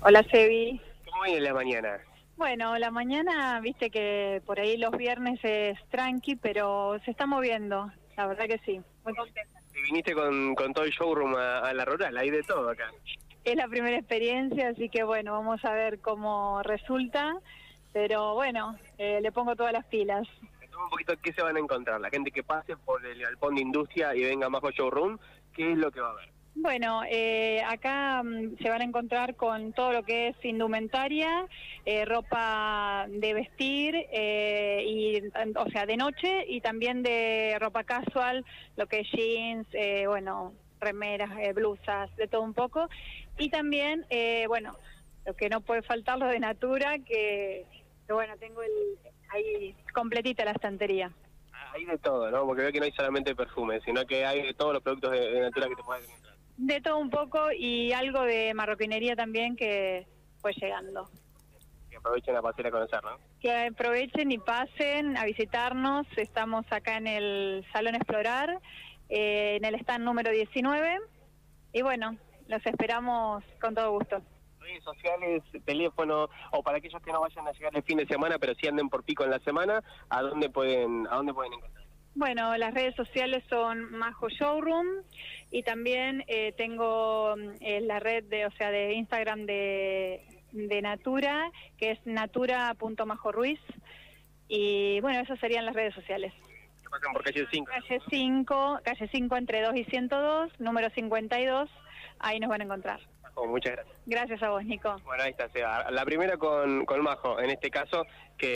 Hola, Sebi. ¿Cómo viene la mañana? Bueno, la mañana, viste que por ahí los viernes es tranqui, pero se está moviendo, la verdad que sí. Muy contenta. Y viniste con, con todo el showroom a, a la rural, hay de todo acá. Es la primera experiencia, así que bueno, vamos a ver cómo resulta, pero bueno, eh, le pongo todas las pilas. Un poquito qué se van a encontrar. La gente que pase por el galpón de industria y venga a Majo Showroom, ¿qué es lo que va a ver? Bueno, eh, acá mm, se van a encontrar con todo lo que es indumentaria, eh, ropa de vestir, eh, y, mm, o sea, de noche y también de ropa casual, lo que es jeans, eh, bueno, remeras, eh, blusas, de todo un poco. Y también, bueno, lo que no puede faltar, lo de Natura, que, bueno, tengo el, ahí completita la estantería. Ah, Hay de todo, ¿no? Porque veo que no hay solamente perfume, sino que hay de todos los productos de, natura que te puedas encontrar. De todo un poco y algo de marroquinería también que fue llegando. Que aprovechen la pasera a conocer, ¿no? Que aprovechen y pasen a visitarnos. Estamos acá en el Salón Explorar, eh, en el stand número 19. Y bueno, los esperamos con todo gusto. Redes sociales, teléfono, o para aquellos que no vayan a llegar el fin de semana, pero sí anden por pico en la semana, ¿a dónde pueden, a dónde pueden encontrar? Bueno, las redes sociales son Majo Showroom y también eh, tengo mm, eh, la red de, o sea, de Instagram de, de Natura, que es natura.majorruiz. Y bueno, esas serían las redes sociales. Por calle 5. Calle 5, calle 5 entre 2 y 102, número 52, ahí nos van a encontrar. Oh, muchas gracias. Gracias a vos, Nico. Bueno, ahí está, Seba. La primera con, con Majo, en este caso, que